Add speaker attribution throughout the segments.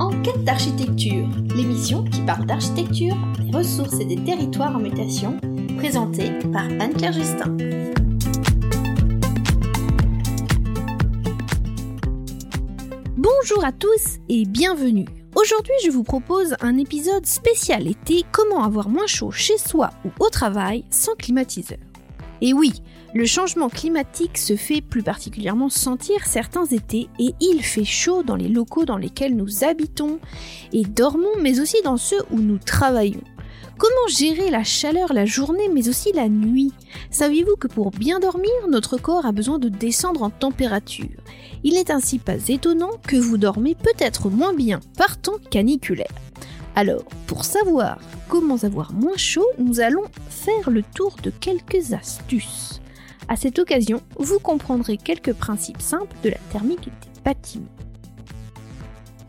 Speaker 1: Enquête d'architecture, l'émission qui parle d'architecture, des ressources et des territoires en mutation, présentée par Anne-Claire Justin. Bonjour à tous et bienvenue. Aujourd'hui, je vous propose un épisode spécial été Comment avoir moins chaud chez soi ou au travail sans climatiseur. Et oui, le changement climatique se fait plus particulièrement sentir certains étés et il fait chaud dans les locaux dans lesquels nous habitons et dormons, mais aussi dans ceux où nous travaillons. Comment gérer la chaleur la journée mais aussi la nuit? Saviez-vous que pour bien dormir, notre corps a besoin de descendre en température? Il n'est ainsi pas étonnant que vous dormez peut-être moins bien par temps caniculaire. Alors, pour savoir comment avoir moins chaud, nous allons faire le tour de quelques astuces. À cette occasion, vous comprendrez quelques principes simples de la thermique des bâtiments.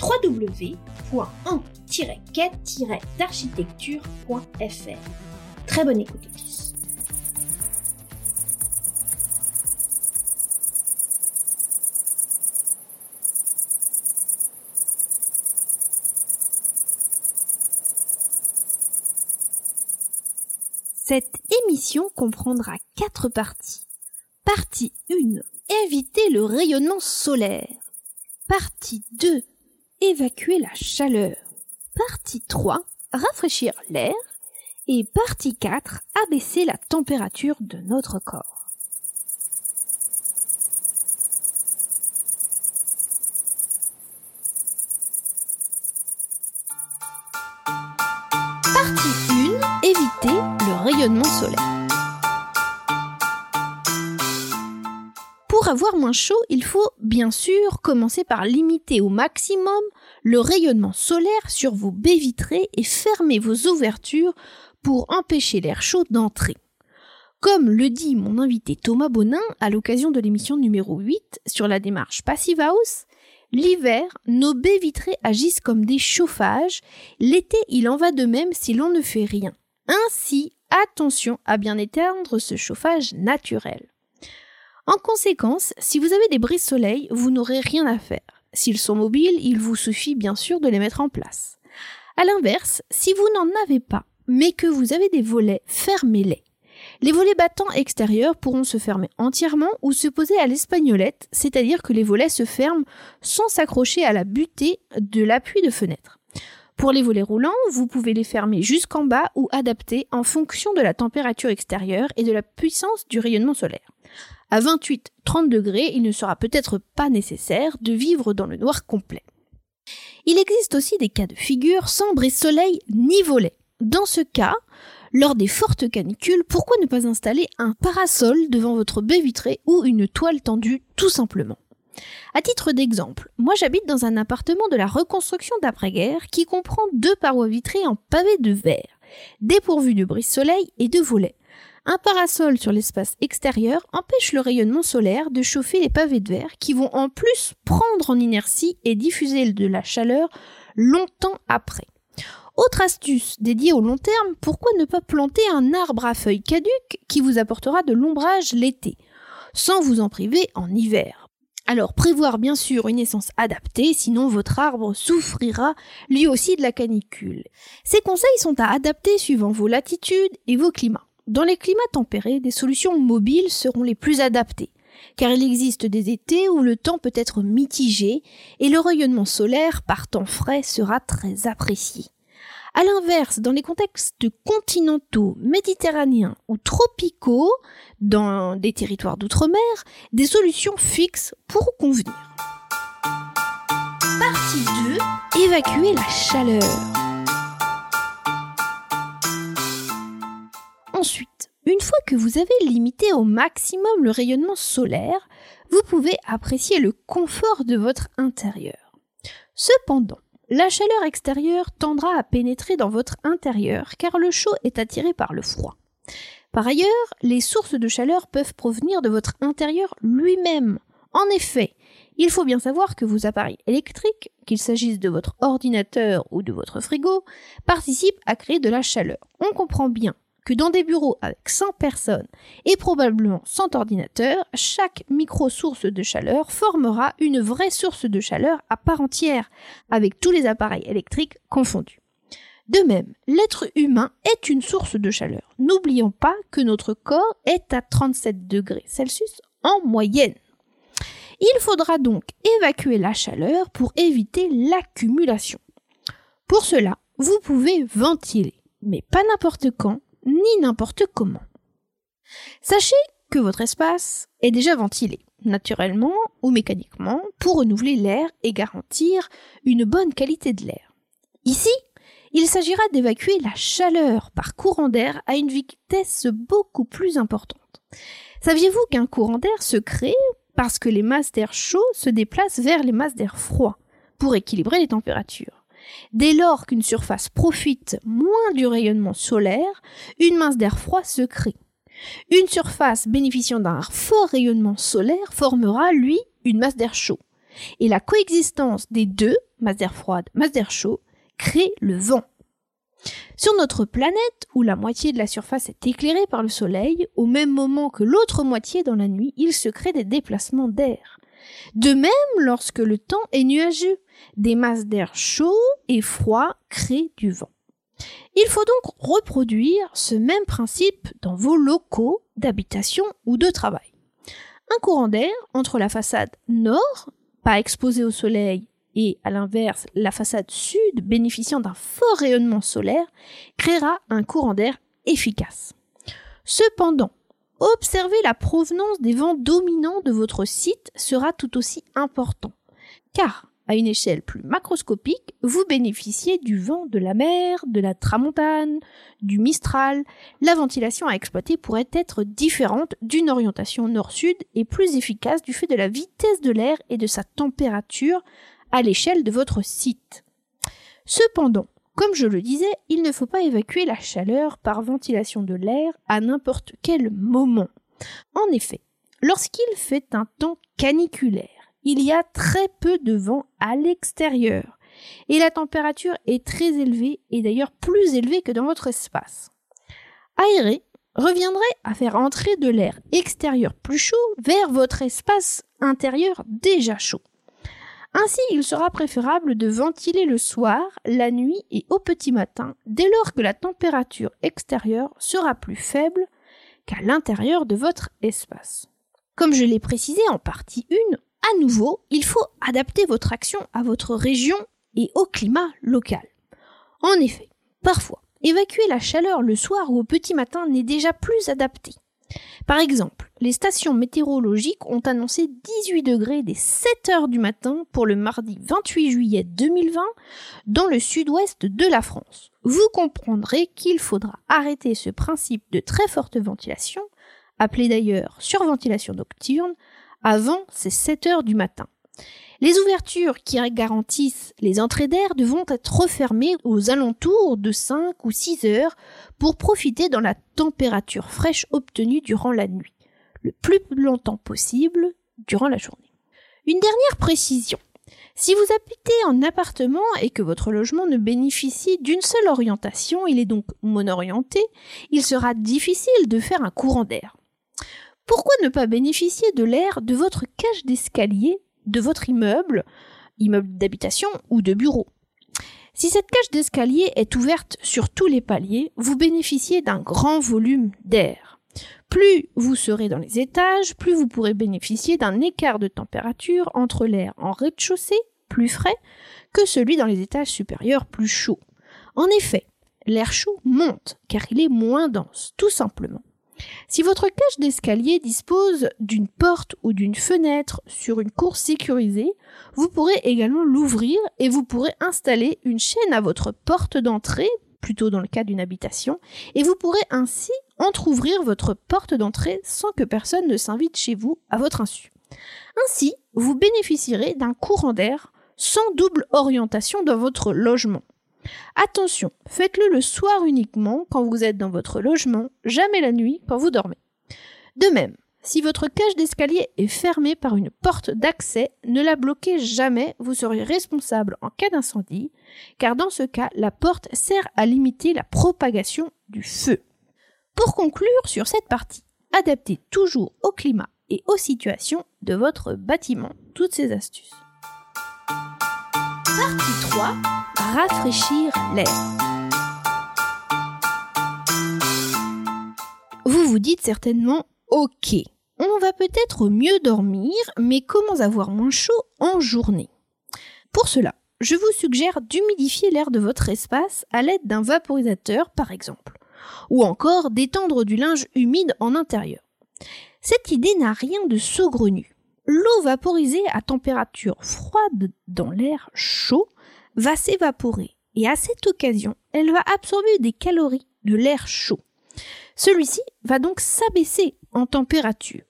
Speaker 1: www.en-quête-d'architecture.fr Très bonne écoute émission comprendra quatre parties. Partie 1. Éviter le rayonnement solaire. Partie 2. Évacuer la chaleur. Partie 3. Rafraîchir l'air. Et partie 4. Abaisser la température de notre corps. Éviter le rayonnement solaire. Pour avoir moins chaud, il faut bien sûr commencer par limiter au maximum le rayonnement solaire sur vos baies vitrées et fermer vos ouvertures pour empêcher l'air chaud d'entrer. Comme le dit mon invité Thomas Bonin à l'occasion de l'émission numéro 8 sur la démarche Passive House, l'hiver, nos baies vitrées agissent comme des chauffages, l'été il en va de même si l'on ne fait rien. Ainsi, attention à bien éteindre ce chauffage naturel. En conséquence, si vous avez des brises soleil, vous n'aurez rien à faire. S'ils sont mobiles, il vous suffit bien sûr de les mettre en place. À l'inverse, si vous n'en avez pas, mais que vous avez des volets, fermez-les. Les volets battants extérieurs pourront se fermer entièrement ou se poser à l'espagnolette, c'est-à-dire que les volets se ferment sans s'accrocher à la butée de l'appui de fenêtre. Pour les volets roulants, vous pouvez les fermer jusqu'en bas ou adapter en fonction de la température extérieure et de la puissance du rayonnement solaire. À 28-30 degrés, il ne sera peut-être pas nécessaire de vivre dans le noir complet. Il existe aussi des cas de figure sans brise-soleil ni volet. Dans ce cas, lors des fortes canicules, pourquoi ne pas installer un parasol devant votre baie vitrée ou une toile tendue tout simplement? À titre d'exemple, moi j'habite dans un appartement de la reconstruction d'après-guerre qui comprend deux parois vitrées en pavé de verre, dépourvues de brise-soleil et de volets. Un parasol sur l'espace extérieur empêche le rayonnement solaire de chauffer les pavés de verre qui vont en plus prendre en inertie et diffuser de la chaleur longtemps après. Autre astuce dédiée au long terme, pourquoi ne pas planter un arbre à feuilles caduques qui vous apportera de l'ombrage l'été, sans vous en priver en hiver? Alors prévoir bien sûr une essence adaptée, sinon votre arbre souffrira lui aussi de la canicule. Ces conseils sont à adapter suivant vos latitudes et vos climats. Dans les climats tempérés, des solutions mobiles seront les plus adaptées, car il existe des étés où le temps peut être mitigé et le rayonnement solaire par temps frais sera très apprécié. À l'inverse, dans les contextes continentaux, méditerranéens ou tropicaux, dans des territoires d'outre-mer, des solutions fixes pourront convenir. Partie 2. Évacuer la chaleur. Ensuite, une fois que vous avez limité au maximum le rayonnement solaire, vous pouvez apprécier le confort de votre intérieur. Cependant, la chaleur extérieure tendra à pénétrer dans votre intérieur car le chaud est attiré par le froid. Par ailleurs, les sources de chaleur peuvent provenir de votre intérieur lui-même. En effet, il faut bien savoir que vos appareils électriques, qu'il s'agisse de votre ordinateur ou de votre frigo, participent à créer de la chaleur. On comprend bien que dans des bureaux avec 100 personnes et probablement 100 ordinateurs, chaque micro-source de chaleur formera une vraie source de chaleur à part entière, avec tous les appareils électriques confondus. De même, l'être humain est une source de chaleur. N'oublions pas que notre corps est à 37 degrés Celsius en moyenne. Il faudra donc évacuer la chaleur pour éviter l'accumulation. Pour cela, vous pouvez ventiler, mais pas n'importe quand, ni n'importe comment. Sachez que votre espace est déjà ventilé, naturellement ou mécaniquement, pour renouveler l'air et garantir une bonne qualité de l'air. Ici, il s'agira d'évacuer la chaleur par courant d'air à une vitesse beaucoup plus importante. Saviez-vous qu'un courant d'air se crée parce que les masses d'air chaud se déplacent vers les masses d'air froid pour équilibrer les températures? Dès lors qu'une surface profite moins du rayonnement solaire, une masse d'air froid se crée. Une surface bénéficiant d'un fort rayonnement solaire formera, lui, une masse d'air chaud. Et la coexistence des deux, masse d'air froide, masse d'air chaud, crée le vent. Sur notre planète, où la moitié de la surface est éclairée par le soleil, au même moment que l'autre moitié dans la nuit, il se crée des déplacements d'air. De même, lorsque le temps est nuageux, des masses d'air chaud et froid créent du vent. Il faut donc reproduire ce même principe dans vos locaux d'habitation ou de travail. Un courant d'air entre la façade nord, pas exposée au soleil, et à l'inverse, la façade sud bénéficiant d'un fort rayonnement solaire créera un courant d'air efficace. Cependant, observer la provenance des vents dominants de votre site sera tout aussi important, car à une échelle plus macroscopique, vous bénéficiez du vent de la mer, de la tramontane, du mistral. La ventilation à exploiter pourrait être différente d'une orientation nord-sud et plus efficace du fait de la vitesse de l'air et de sa température à l'échelle de votre site. Cependant, comme je le disais, il ne faut pas évacuer la chaleur par ventilation de l'air à n'importe quel moment. En effet, lorsqu'il fait un temps caniculaire, il y a très peu de vent à l'extérieur et la température est très élevée et d'ailleurs plus élevée que dans votre espace. Aérer reviendrait à faire entrer de l'air extérieur plus chaud vers votre espace intérieur déjà chaud. Ainsi, il sera préférable de ventiler le soir, la nuit et au petit matin, dès lors que la température extérieure sera plus faible qu'à l'intérieur de votre espace. Comme je l'ai précisé en partie 1, à nouveau, il faut adapter votre action à votre région et au climat local. En effet, parfois, évacuer la chaleur le soir ou au petit matin n'est déjà plus adapté. Par exemple, les stations météorologiques ont annoncé 18 degrés dès 7 heures du matin pour le mardi 28 juillet 2020 dans le sud-ouest de la France. Vous comprendrez qu'il faudra arrêter ce principe de très forte ventilation, appelé d'ailleurs surventilation nocturne, avant ces 7 heures du matin. Les ouvertures qui garantissent les entrées d'air devront être refermées aux alentours de 5 ou 6 heures pour profiter dans la température fraîche obtenue durant la nuit, le plus longtemps possible durant la journée. Une dernière précision. Si vous habitez en appartement et que votre logement ne bénéficie d'une seule orientation, il est donc monorienté, il sera difficile de faire un courant d'air. Pourquoi ne pas bénéficier de l'air de votre cage d'escalier de votre immeuble, immeuble d'habitation ou de bureau. Si cette cage d'escalier est ouverte sur tous les paliers, vous bénéficiez d'un grand volume d'air. Plus vous serez dans les étages, plus vous pourrez bénéficier d'un écart de température entre l'air en rez-de-chaussée, plus frais, que celui dans les étages supérieurs, plus chaud. En effet, l'air chaud monte, car il est moins dense, tout simplement. Si votre cage d'escalier dispose d'une porte ou d'une fenêtre sur une cour sécurisée, vous pourrez également l'ouvrir et vous pourrez installer une chaîne à votre porte d'entrée, plutôt dans le cas d'une habitation, et vous pourrez ainsi entr'ouvrir votre porte d'entrée sans que personne ne s'invite chez vous à votre insu. Ainsi, vous bénéficierez d'un courant d'air sans double orientation dans votre logement. Attention, faites-le le soir uniquement quand vous êtes dans votre logement, jamais la nuit quand vous dormez. De même, si votre cage d'escalier est fermée par une porte d'accès, ne la bloquez jamais, vous serez responsable en cas d'incendie, car dans ce cas, la porte sert à limiter la propagation du feu. Pour conclure sur cette partie, adaptez toujours au climat et aux situations de votre bâtiment toutes ces astuces. Partie 3. Rafraîchir l'air. Vous vous dites certainement OK, on va peut-être mieux dormir, mais comment avoir moins chaud en journée? Pour cela, je vous suggère d'humidifier l'air de votre espace à l'aide d'un vaporisateur par exemple, ou encore d'étendre du linge humide en intérieur. Cette idée n'a rien de saugrenu. L'eau vaporisée à température froide dans l'air chaud va s'évaporer et à cette occasion, elle va absorber des calories de l'air chaud. Celui-ci va donc s'abaisser en température.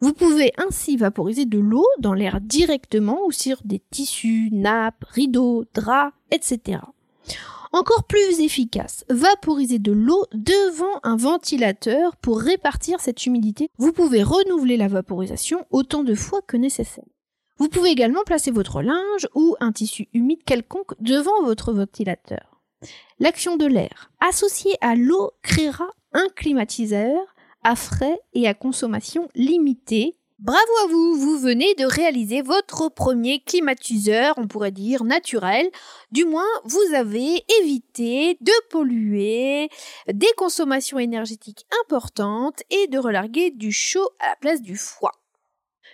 Speaker 1: Vous pouvez ainsi vaporiser de l'eau dans l'air directement ou sur des tissus, nappes, rideaux, draps, etc. Encore plus efficace, vaporiser de l'eau devant un ventilateur pour répartir cette humidité. Vous pouvez renouveler la vaporisation autant de fois que nécessaire. Vous pouvez également placer votre linge ou un tissu humide quelconque devant votre ventilateur. L'action de l'air associée à l'eau créera un climatiseur à frais et à consommation limitée. Bravo à vous, vous venez de réaliser votre premier climatiseur, on pourrait dire naturel. Du moins, vous avez évité de polluer, des consommations énergétiques importantes et de relarguer du chaud à la place du froid.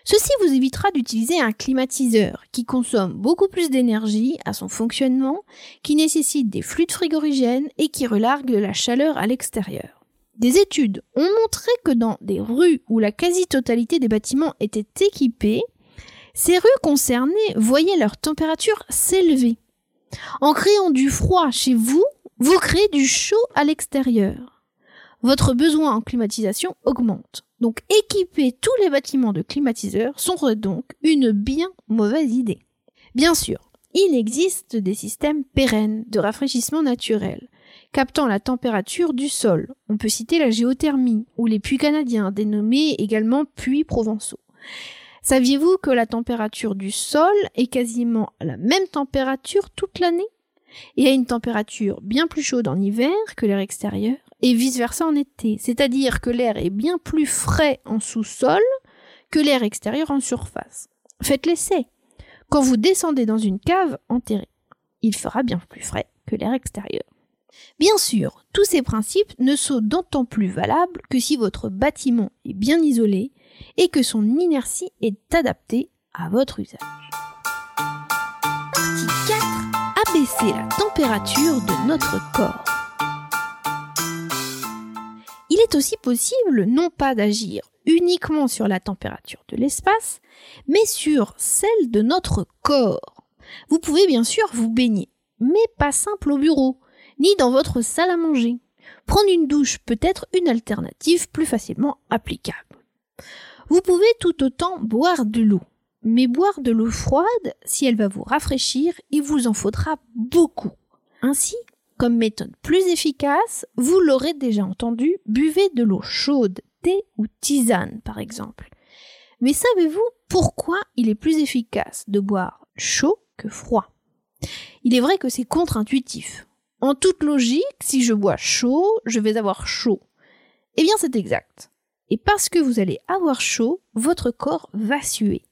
Speaker 1: Ceci vous évitera d'utiliser un climatiseur qui consomme beaucoup plus d'énergie à son fonctionnement, qui nécessite des fluides frigorigènes et qui relargue la chaleur à l'extérieur. Des études ont montré que dans des rues où la quasi-totalité des bâtiments étaient équipés, ces rues concernées voyaient leur température s'élever. En créant du froid chez vous, vous créez du chaud à l'extérieur. Votre besoin en climatisation augmente. Donc équiper tous les bâtiments de climatiseurs sont donc une bien mauvaise idée. Bien sûr, il existe des systèmes pérennes de rafraîchissement naturel captant la température du sol. On peut citer la géothermie ou les puits canadiens, dénommés également puits provençaux. Saviez-vous que la température du sol est quasiment à la même température toute l'année? Et à une température bien plus chaude en hiver que l'air extérieur et vice-versa en été, c'est-à-dire que l'air est bien plus frais en sous-sol que l'air extérieur en surface. Faites l'essai. Quand vous descendez dans une cave enterrée, il fera bien plus frais que l'air extérieur. Bien sûr, tous ces principes ne sont d'autant plus valables que si votre bâtiment est bien isolé et que son inertie est adaptée à votre usage. Partie 4. Abaisser la température de notre corps. Il est aussi possible non pas d'agir uniquement sur la température de l'espace, mais sur celle de notre corps. Vous pouvez bien sûr vous baigner, mais pas simple au bureau ni dans votre salle à manger. Prendre une douche peut être une alternative plus facilement applicable. Vous pouvez tout autant boire de l'eau, mais boire de l'eau froide, si elle va vous rafraîchir, il vous en faudra beaucoup. Ainsi, comme méthode plus efficace, vous l'aurez déjà entendu, buvez de l'eau chaude, thé ou tisane par exemple. Mais savez-vous pourquoi il est plus efficace de boire chaud que froid? Il est vrai que c'est contre-intuitif. En toute logique, si je bois chaud, je vais avoir chaud. Eh bien, c'est exact. Et parce que vous allez avoir chaud, votre corps va suer.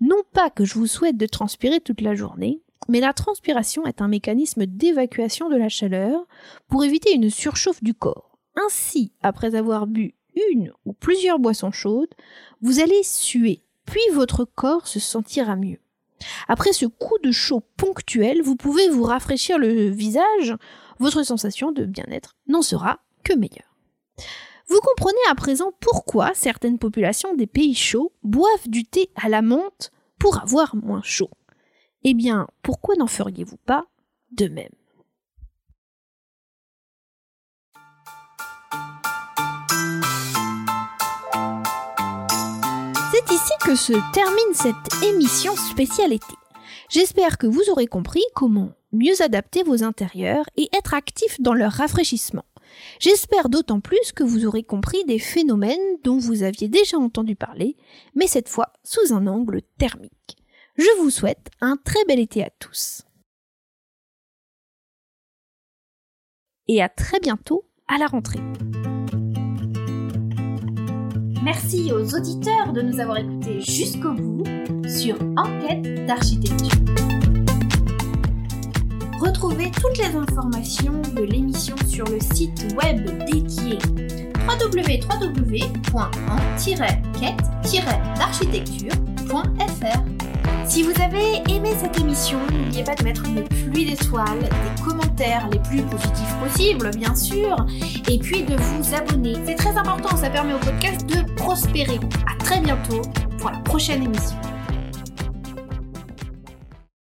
Speaker 1: Non pas que je vous souhaite de transpirer toute la journée, mais la transpiration est un mécanisme d'évacuation de la chaleur pour éviter une surchauffe du corps. Ainsi, après avoir bu une ou plusieurs boissons chaudes, vous allez suer, puis votre corps se sentira mieux. Après ce coup de chaud ponctuel, vous pouvez vous rafraîchir le visage, votre sensation de bien-être n'en sera que meilleure. Vous comprenez à présent pourquoi certaines populations des pays chauds boivent du thé à la menthe pour avoir moins chaud. Eh bien, pourquoi n'en feriez-vous pas de même? Ici que se termine cette émission spéciale été. J'espère que vous aurez compris comment mieux adapter vos intérieurs et être actifs dans leur rafraîchissement. J'espère d'autant plus que vous aurez compris des phénomènes dont vous aviez déjà entendu parler, mais cette fois sous un angle thermique. Je vous souhaite un très bel été à tous. Et à très bientôt à la rentrée. Merci aux auditeurs de nous avoir écoutés jusqu'au bout sur Enquête d'architecture. Retrouvez toutes les informations de l'émission sur le site web dédié www.en-quête-d'architecture.fr. Si vous avez aimé cette émission, n'oubliez pas de mettre une pluie d'étoiles, des commentaires les plus positifs possibles, bien sûr, et puis de vous abonner. C'est très important, ça permet au podcast de prospérer. À très bientôt pour la prochaine émission.